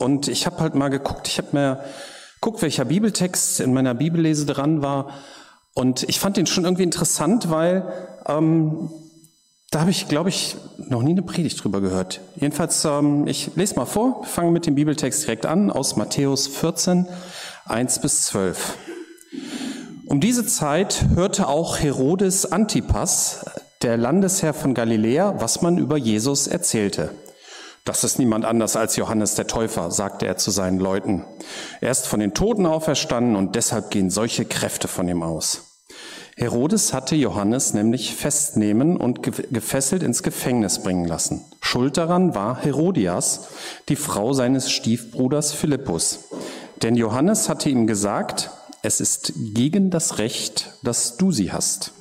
Und ich habe halt mal geguckt, ich habe mir geguckt, welcher Bibeltext in meiner Bibellese dran war. Und ich fand den schon irgendwie interessant, weil ähm, da habe ich, glaube ich, noch nie eine Predigt drüber gehört. Jedenfalls, ähm, ich lese mal vor, fange mit dem Bibeltext direkt an, aus Matthäus 14, 1 bis 12. Um diese Zeit hörte auch Herodes Antipas, der Landesherr von Galiläa, was man über Jesus erzählte. Das ist niemand anders als Johannes der Täufer, sagte er zu seinen Leuten. Er ist von den Toten auferstanden und deshalb gehen solche Kräfte von ihm aus. Herodes hatte Johannes nämlich festnehmen und gefesselt ins Gefängnis bringen lassen. Schuld daran war Herodias, die Frau seines Stiefbruders Philippus. Denn Johannes hatte ihm gesagt, es ist gegen das Recht, dass du sie hast.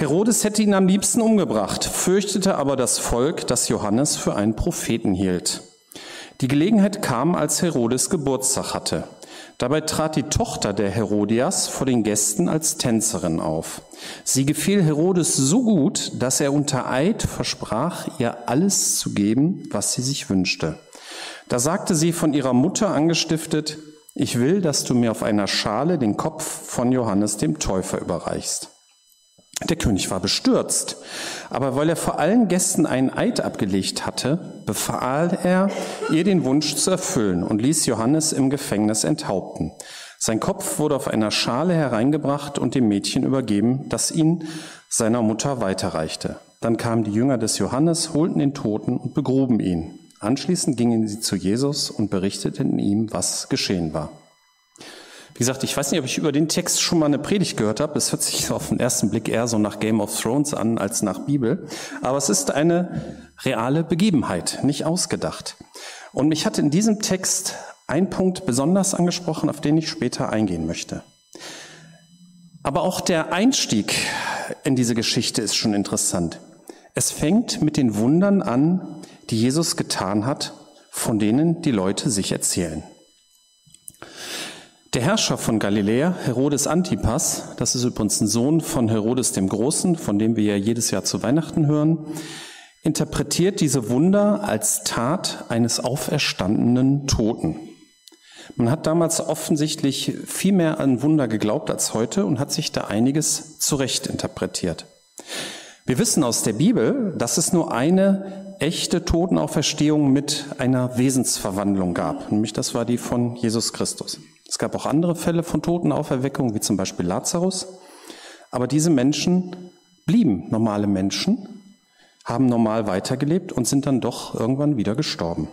Herodes hätte ihn am liebsten umgebracht, fürchtete aber das Volk, das Johannes für einen Propheten hielt. Die Gelegenheit kam, als Herodes Geburtstag hatte. Dabei trat die Tochter der Herodias vor den Gästen als Tänzerin auf. Sie gefiel Herodes so gut, dass er unter Eid versprach, ihr alles zu geben, was sie sich wünschte. Da sagte sie von ihrer Mutter angestiftet, ich will, dass du mir auf einer Schale den Kopf von Johannes dem Täufer überreichst. Der König war bestürzt, aber weil er vor allen Gästen einen Eid abgelegt hatte, befahl er, ihr den Wunsch zu erfüllen und ließ Johannes im Gefängnis enthaupten. Sein Kopf wurde auf einer Schale hereingebracht und dem Mädchen übergeben, das ihn seiner Mutter weiterreichte. Dann kamen die Jünger des Johannes, holten den Toten und begruben ihn. Anschließend gingen sie zu Jesus und berichteten ihm, was geschehen war. Wie gesagt, ich weiß nicht, ob ich über den Text schon mal eine Predigt gehört habe. Es hört sich auf den ersten Blick eher so nach Game of Thrones an als nach Bibel. Aber es ist eine reale Begebenheit, nicht ausgedacht. Und mich hat in diesem Text ein Punkt besonders angesprochen, auf den ich später eingehen möchte. Aber auch der Einstieg in diese Geschichte ist schon interessant. Es fängt mit den Wundern an, die Jesus getan hat, von denen die Leute sich erzählen. Der Herrscher von Galiläa, Herodes Antipas, das ist übrigens ein Sohn von Herodes dem Großen, von dem wir ja jedes Jahr zu Weihnachten hören, interpretiert diese Wunder als Tat eines auferstandenen Toten. Man hat damals offensichtlich viel mehr an Wunder geglaubt als heute und hat sich da einiges zurecht interpretiert. Wir wissen aus der Bibel, dass es nur eine echte Totenauferstehung mit einer Wesensverwandlung gab, nämlich das war die von Jesus Christus. Es gab auch andere Fälle von Totenauferweckung, wie zum Beispiel Lazarus. Aber diese Menschen blieben normale Menschen, haben normal weitergelebt und sind dann doch irgendwann wieder gestorben.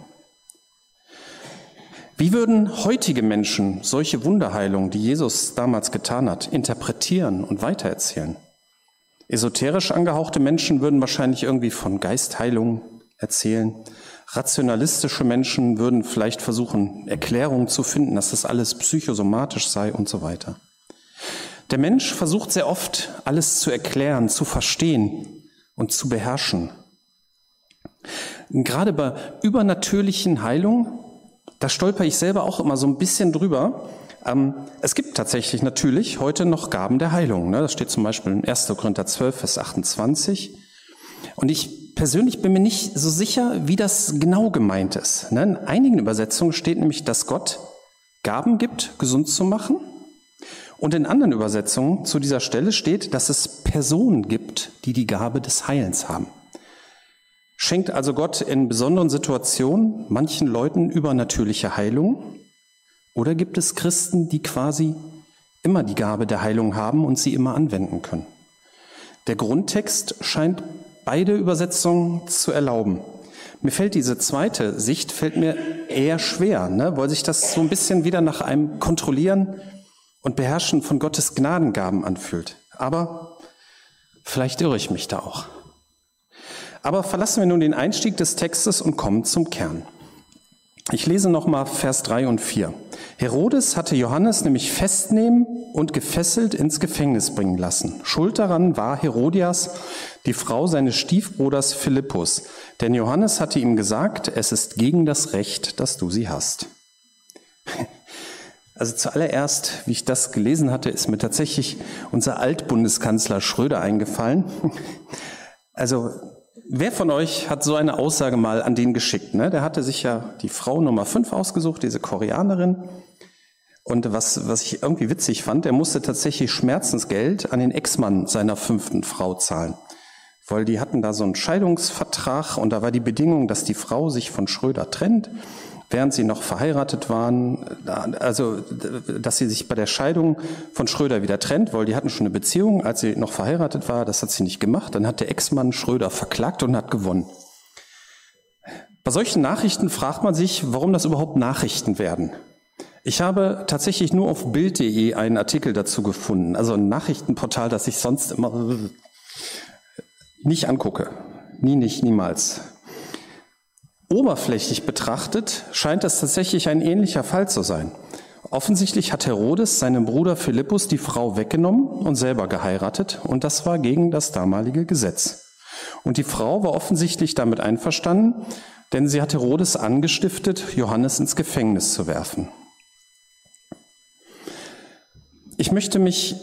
Wie würden heutige Menschen solche Wunderheilungen, die Jesus damals getan hat, interpretieren und weitererzählen? Esoterisch angehauchte Menschen würden wahrscheinlich irgendwie von Geistheilung erzählen. Rationalistische Menschen würden vielleicht versuchen, Erklärungen zu finden, dass das alles psychosomatisch sei und so weiter. Der Mensch versucht sehr oft, alles zu erklären, zu verstehen und zu beherrschen. Gerade bei übernatürlichen Heilungen, da stolper ich selber auch immer so ein bisschen drüber. Ähm, es gibt tatsächlich natürlich heute noch Gaben der Heilung. Ne? Das steht zum Beispiel in 1. Korinther 12, Vers 28. Und ich persönlich bin mir nicht so sicher, wie das genau gemeint ist. Ne? In einigen Übersetzungen steht nämlich, dass Gott Gaben gibt, gesund zu machen. Und in anderen Übersetzungen zu dieser Stelle steht, dass es Personen gibt, die die Gabe des Heilens haben. Schenkt also Gott in besonderen Situationen manchen Leuten übernatürliche Heilung? Oder gibt es Christen, die quasi immer die Gabe der Heilung haben und sie immer anwenden können? Der Grundtext scheint beide Übersetzungen zu erlauben. Mir fällt diese zweite Sicht fällt mir eher schwer, ne, weil sich das so ein bisschen wieder nach einem Kontrollieren und Beherrschen von Gottes Gnadengaben anfühlt. Aber vielleicht irre ich mich da auch. Aber verlassen wir nun den Einstieg des Textes und kommen zum Kern. Ich lese nochmal Vers 3 und 4. Herodes hatte Johannes nämlich festnehmen und gefesselt ins Gefängnis bringen lassen. Schuld daran war Herodias, die Frau seines Stiefbruders Philippus. Denn Johannes hatte ihm gesagt, es ist gegen das Recht, dass du sie hast. Also zuallererst, wie ich das gelesen hatte, ist mir tatsächlich unser Altbundeskanzler Schröder eingefallen. Also Wer von euch hat so eine Aussage mal an den geschickt? Ne? Der hatte sich ja die Frau Nummer 5 ausgesucht, diese Koreanerin. Und was, was ich irgendwie witzig fand, er musste tatsächlich Schmerzensgeld an den Ex-Mann seiner fünften Frau zahlen. Weil die hatten da so einen Scheidungsvertrag und da war die Bedingung, dass die Frau sich von Schröder trennt während sie noch verheiratet waren, also dass sie sich bei der Scheidung von Schröder wieder trennt, weil die hatten schon eine Beziehung, als sie noch verheiratet war, das hat sie nicht gemacht. Dann hat der Ex-Mann Schröder verklagt und hat gewonnen. Bei solchen Nachrichten fragt man sich, warum das überhaupt Nachrichten werden. Ich habe tatsächlich nur auf Bild.de einen Artikel dazu gefunden, also ein Nachrichtenportal, das ich sonst immer nicht angucke. Nie, nicht, niemals. Oberflächlich betrachtet scheint es tatsächlich ein ähnlicher Fall zu sein. Offensichtlich hat Herodes seinem Bruder Philippus die Frau weggenommen und selber geheiratet, und das war gegen das damalige Gesetz. Und die Frau war offensichtlich damit einverstanden, denn sie hat Herodes angestiftet, Johannes ins Gefängnis zu werfen. Ich möchte mich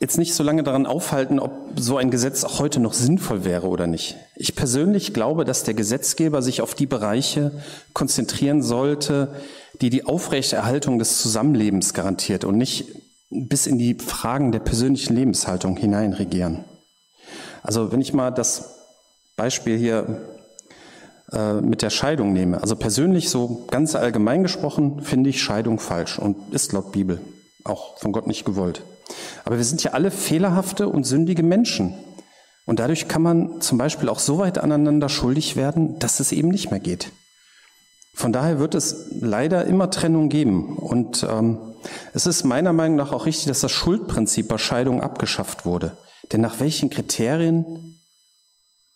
jetzt nicht so lange daran aufhalten, ob so ein Gesetz auch heute noch sinnvoll wäre oder nicht. Ich persönlich glaube, dass der Gesetzgeber sich auf die Bereiche konzentrieren sollte, die die Aufrechterhaltung des Zusammenlebens garantiert und nicht bis in die Fragen der persönlichen Lebenshaltung hineinregieren. Also wenn ich mal das Beispiel hier äh, mit der Scheidung nehme. Also persönlich so ganz allgemein gesprochen finde ich Scheidung falsch und ist laut Bibel auch von Gott nicht gewollt. Aber wir sind ja alle fehlerhafte und sündige Menschen. Und dadurch kann man zum Beispiel auch so weit aneinander schuldig werden, dass es eben nicht mehr geht. Von daher wird es leider immer Trennung geben. Und ähm, es ist meiner Meinung nach auch richtig, dass das Schuldprinzip bei Scheidung abgeschafft wurde. Denn nach welchen Kriterien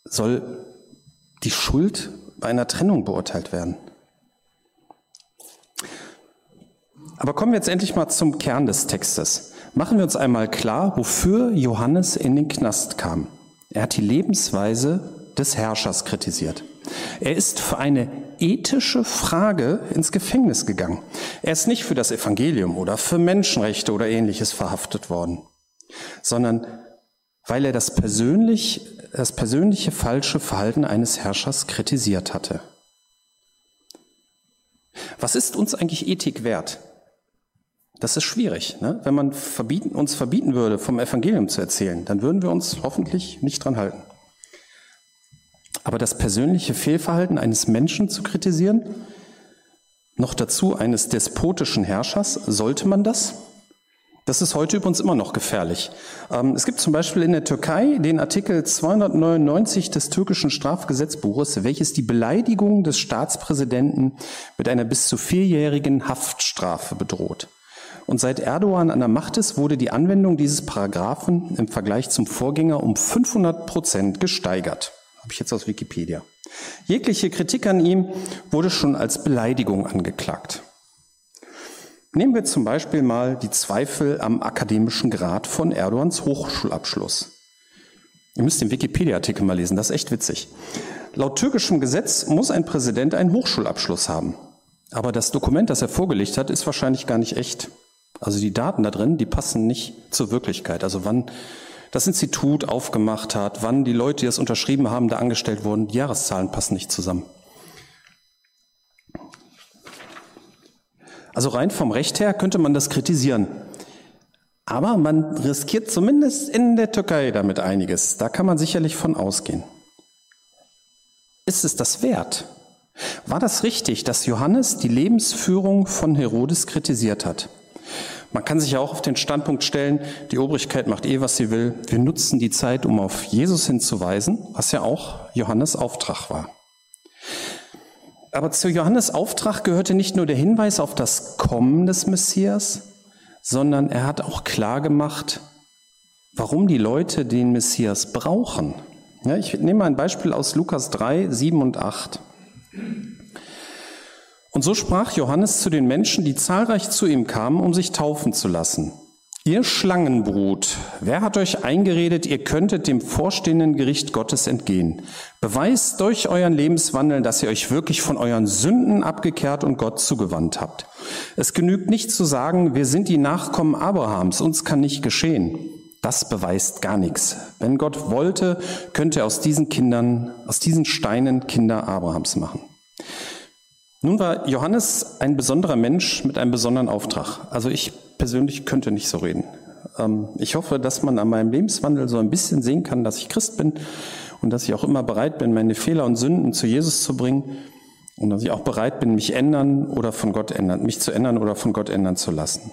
soll die Schuld bei einer Trennung beurteilt werden? Aber kommen wir jetzt endlich mal zum Kern des Textes. Machen wir uns einmal klar, wofür Johannes in den Knast kam. Er hat die Lebensweise des Herrschers kritisiert. Er ist für eine ethische Frage ins Gefängnis gegangen. Er ist nicht für das Evangelium oder für Menschenrechte oder ähnliches verhaftet worden, sondern weil er das, persönlich, das persönliche falsche Verhalten eines Herrschers kritisiert hatte. Was ist uns eigentlich Ethik wert? Das ist schwierig. Ne? Wenn man verbieten, uns verbieten würde, vom Evangelium zu erzählen, dann würden wir uns hoffentlich nicht dran halten. Aber das persönliche Fehlverhalten eines Menschen zu kritisieren, noch dazu eines despotischen Herrschers, sollte man das? Das ist heute übrigens immer noch gefährlich. Ähm, es gibt zum Beispiel in der Türkei den Artikel 299 des türkischen Strafgesetzbuches, welches die Beleidigung des Staatspräsidenten mit einer bis zu vierjährigen Haftstrafe bedroht. Und seit Erdogan an der Macht ist, wurde die Anwendung dieses Paragraphen im Vergleich zum Vorgänger um 500 Prozent gesteigert. Habe ich jetzt aus Wikipedia. Jegliche Kritik an ihm wurde schon als Beleidigung angeklagt. Nehmen wir zum Beispiel mal die Zweifel am akademischen Grad von Erdogans Hochschulabschluss. Ihr müsst den Wikipedia-Artikel mal lesen, das ist echt witzig. Laut türkischem Gesetz muss ein Präsident einen Hochschulabschluss haben. Aber das Dokument, das er vorgelegt hat, ist wahrscheinlich gar nicht echt. Also die Daten da drin, die passen nicht zur Wirklichkeit. Also wann das Institut aufgemacht hat, wann die Leute, die das unterschrieben haben, da angestellt wurden, die Jahreszahlen passen nicht zusammen. Also rein vom Recht her könnte man das kritisieren. Aber man riskiert zumindest in der Türkei damit einiges. Da kann man sicherlich von ausgehen. Ist es das wert? War das richtig, dass Johannes die Lebensführung von Herodes kritisiert hat? Man kann sich ja auch auf den Standpunkt stellen, die Obrigkeit macht eh, was sie will. Wir nutzen die Zeit, um auf Jesus hinzuweisen, was ja auch Johannes Auftrag war. Aber zu Johannes Auftrag gehörte nicht nur der Hinweis auf das Kommen des Messias, sondern er hat auch klar gemacht, warum die Leute den Messias brauchen. Ja, ich nehme ein Beispiel aus Lukas 3, 7 und 8. Und so sprach Johannes zu den Menschen, die zahlreich zu ihm kamen, um sich taufen zu lassen. Ihr Schlangenbrut, wer hat euch eingeredet, ihr könntet dem vorstehenden Gericht Gottes entgehen? Beweist durch euren Lebenswandel, dass ihr euch wirklich von euren Sünden abgekehrt und Gott zugewandt habt. Es genügt nicht zu sagen, wir sind die Nachkommen Abrahams, uns kann nicht geschehen. Das beweist gar nichts. Wenn Gott wollte, könnte er aus diesen Kindern, aus diesen Steinen Kinder Abrahams machen. Nun war Johannes ein besonderer Mensch mit einem besonderen Auftrag. Also ich persönlich könnte nicht so reden. Ähm, ich hoffe, dass man an meinem Lebenswandel so ein bisschen sehen kann, dass ich Christ bin und dass ich auch immer bereit bin, meine Fehler und Sünden zu Jesus zu bringen und dass ich auch bereit bin, mich ändern oder von Gott ändern, mich zu ändern oder von Gott ändern zu lassen.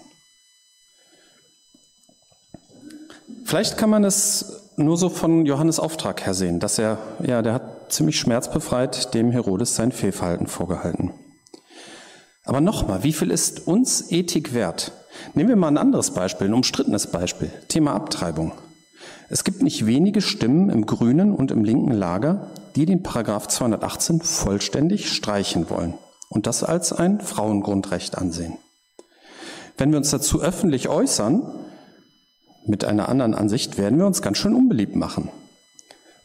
Vielleicht kann man es nur so von Johannes Auftrag her sehen, dass er, ja, der hat ziemlich schmerzbefreit dem Herodes sein Fehlverhalten vorgehalten. Aber nochmal, wie viel ist uns Ethik wert? Nehmen wir mal ein anderes Beispiel, ein umstrittenes Beispiel, Thema Abtreibung. Es gibt nicht wenige Stimmen im grünen und im linken Lager, die den Paragraph 218 vollständig streichen wollen und das als ein Frauengrundrecht ansehen. Wenn wir uns dazu öffentlich äußern, mit einer anderen Ansicht werden wir uns ganz schön unbeliebt machen.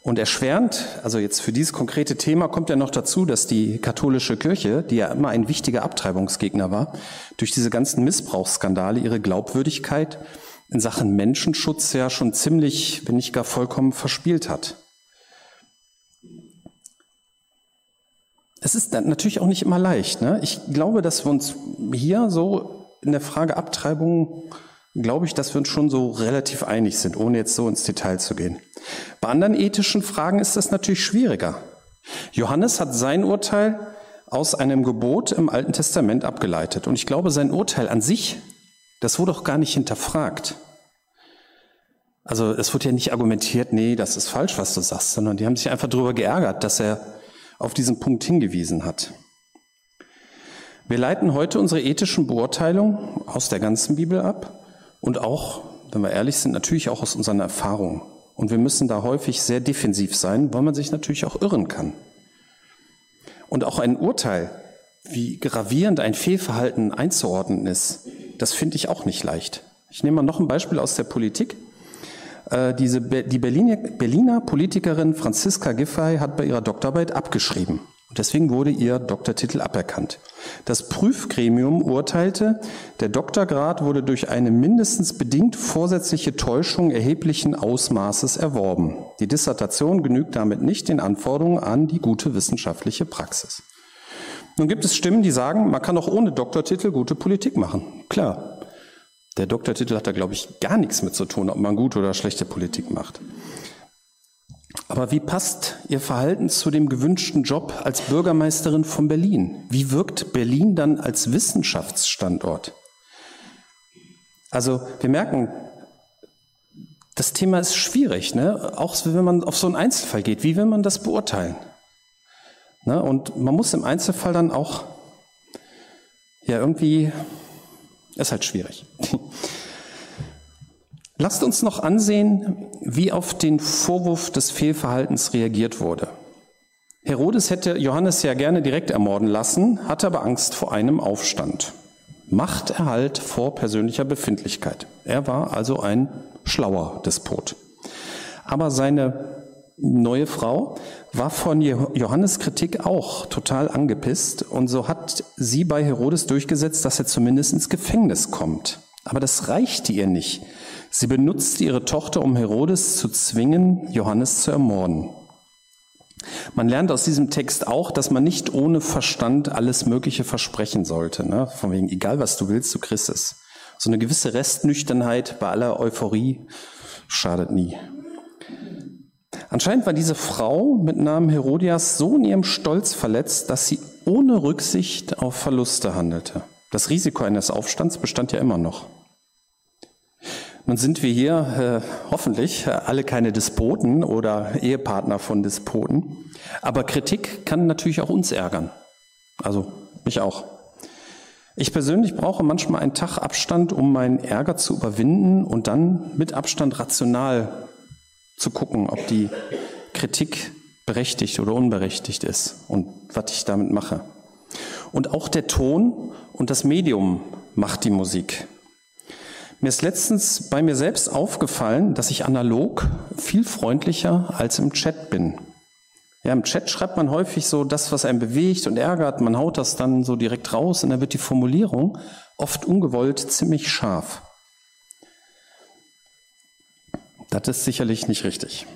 Und erschwerend, also jetzt für dieses konkrete Thema kommt ja noch dazu, dass die katholische Kirche, die ja immer ein wichtiger Abtreibungsgegner war, durch diese ganzen Missbrauchsskandale ihre Glaubwürdigkeit in Sachen Menschenschutz ja schon ziemlich, wenn nicht gar vollkommen verspielt hat. Es ist natürlich auch nicht immer leicht. Ne? Ich glaube, dass wir uns hier so in der Frage Abtreibung glaube ich, dass wir uns schon so relativ einig sind, ohne jetzt so ins Detail zu gehen. Bei anderen ethischen Fragen ist das natürlich schwieriger. Johannes hat sein Urteil aus einem Gebot im Alten Testament abgeleitet. Und ich glaube, sein Urteil an sich, das wurde auch gar nicht hinterfragt. Also es wurde ja nicht argumentiert, nee, das ist falsch, was du sagst, sondern die haben sich einfach darüber geärgert, dass er auf diesen Punkt hingewiesen hat. Wir leiten heute unsere ethischen Beurteilungen aus der ganzen Bibel ab und auch, wenn wir ehrlich sind, natürlich auch aus unseren Erfahrungen. Und wir müssen da häufig sehr defensiv sein, weil man sich natürlich auch irren kann. Und auch ein Urteil, wie gravierend ein Fehlverhalten einzuordnen ist, das finde ich auch nicht leicht. Ich nehme mal noch ein Beispiel aus der Politik. Äh, diese, die Berliner, Berliner Politikerin Franziska Giffey hat bei ihrer Doktorarbeit abgeschrieben. Und deswegen wurde ihr Doktortitel aberkannt. Das Prüfgremium urteilte, der Doktorgrad wurde durch eine mindestens bedingt vorsätzliche Täuschung erheblichen Ausmaßes erworben. Die Dissertation genügt damit nicht den Anforderungen an die gute wissenschaftliche Praxis. Nun gibt es Stimmen, die sagen, man kann auch ohne Doktortitel gute Politik machen. Klar. Der Doktortitel hat da, glaube ich, gar nichts mit zu tun, ob man gute oder schlechte Politik macht. Aber wie passt Ihr Verhalten zu dem gewünschten Job als Bürgermeisterin von Berlin? Wie wirkt Berlin dann als Wissenschaftsstandort? Also wir merken, das Thema ist schwierig, ne? auch wenn man auf so einen Einzelfall geht. Wie will man das beurteilen? Ne? Und man muss im Einzelfall dann auch, ja irgendwie, ist halt schwierig. Lasst uns noch ansehen, wie auf den Vorwurf des Fehlverhaltens reagiert wurde. Herodes hätte Johannes ja gerne direkt ermorden lassen, hatte aber Angst vor einem Aufstand. Machterhalt vor persönlicher Befindlichkeit. Er war also ein schlauer Despot. Aber seine neue Frau war von Johannes Kritik auch total angepisst und so hat sie bei Herodes durchgesetzt, dass er zumindest ins Gefängnis kommt. Aber das reichte ihr nicht. Sie benutzte ihre Tochter, um Herodes zu zwingen, Johannes zu ermorden. Man lernt aus diesem Text auch, dass man nicht ohne Verstand alles Mögliche versprechen sollte. Ne? Von wegen, egal was du willst, du kriegst es. So eine gewisse Restnüchternheit bei aller Euphorie schadet nie. Anscheinend war diese Frau mit Namen Herodias so in ihrem Stolz verletzt, dass sie ohne Rücksicht auf Verluste handelte. Das Risiko eines Aufstands bestand ja immer noch. Nun sind wir hier äh, hoffentlich alle keine Despoten oder Ehepartner von Despoten, aber Kritik kann natürlich auch uns ärgern. Also mich auch. Ich persönlich brauche manchmal einen Tag Abstand, um meinen Ärger zu überwinden und dann mit Abstand rational zu gucken, ob die Kritik berechtigt oder unberechtigt ist und was ich damit mache. Und auch der Ton und das Medium macht die Musik. Mir ist letztens bei mir selbst aufgefallen, dass ich analog viel freundlicher als im Chat bin. Ja, im Chat schreibt man häufig so das, was einen bewegt und ärgert. Man haut das dann so direkt raus und dann wird die Formulierung oft ungewollt ziemlich scharf. Das ist sicherlich nicht richtig.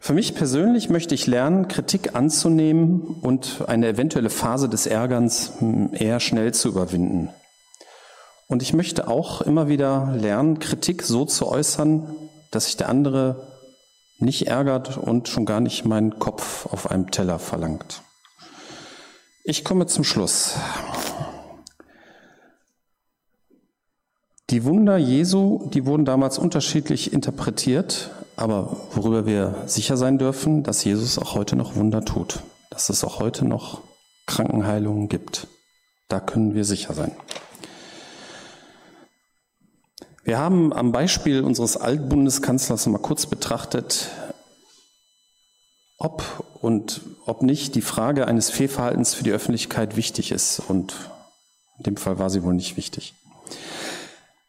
Für mich persönlich möchte ich lernen, Kritik anzunehmen und eine eventuelle Phase des Ärgerns hm, eher schnell zu überwinden. Und ich möchte auch immer wieder lernen, Kritik so zu äußern, dass sich der andere nicht ärgert und schon gar nicht meinen Kopf auf einem Teller verlangt. Ich komme zum Schluss. Die Wunder Jesu, die wurden damals unterschiedlich interpretiert, aber worüber wir sicher sein dürfen, dass Jesus auch heute noch Wunder tut, dass es auch heute noch Krankenheilungen gibt. Da können wir sicher sein. Wir haben am Beispiel unseres Altbundeskanzlers mal kurz betrachtet, ob und ob nicht die Frage eines Fehlverhaltens für die Öffentlichkeit wichtig ist. Und in dem Fall war sie wohl nicht wichtig.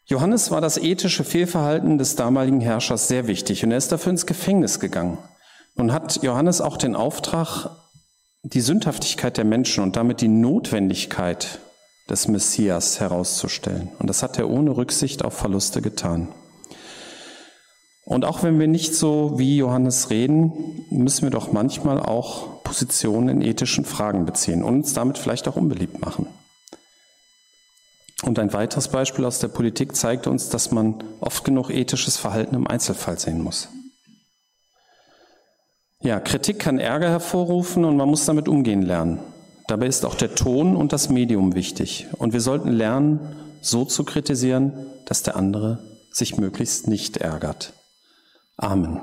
Johannes war das ethische Fehlverhalten des damaligen Herrschers sehr wichtig und er ist dafür ins Gefängnis gegangen. Nun hat Johannes auch den Auftrag, die Sündhaftigkeit der Menschen und damit die Notwendigkeit des Messias herauszustellen. Und das hat er ohne Rücksicht auf Verluste getan. Und auch wenn wir nicht so wie Johannes reden, müssen wir doch manchmal auch Positionen in ethischen Fragen beziehen und uns damit vielleicht auch unbeliebt machen. Und ein weiteres Beispiel aus der Politik zeigt uns, dass man oft genug ethisches Verhalten im Einzelfall sehen muss. Ja, Kritik kann Ärger hervorrufen und man muss damit umgehen lernen. Dabei ist auch der Ton und das Medium wichtig. Und wir sollten lernen, so zu kritisieren, dass der andere sich möglichst nicht ärgert. Amen.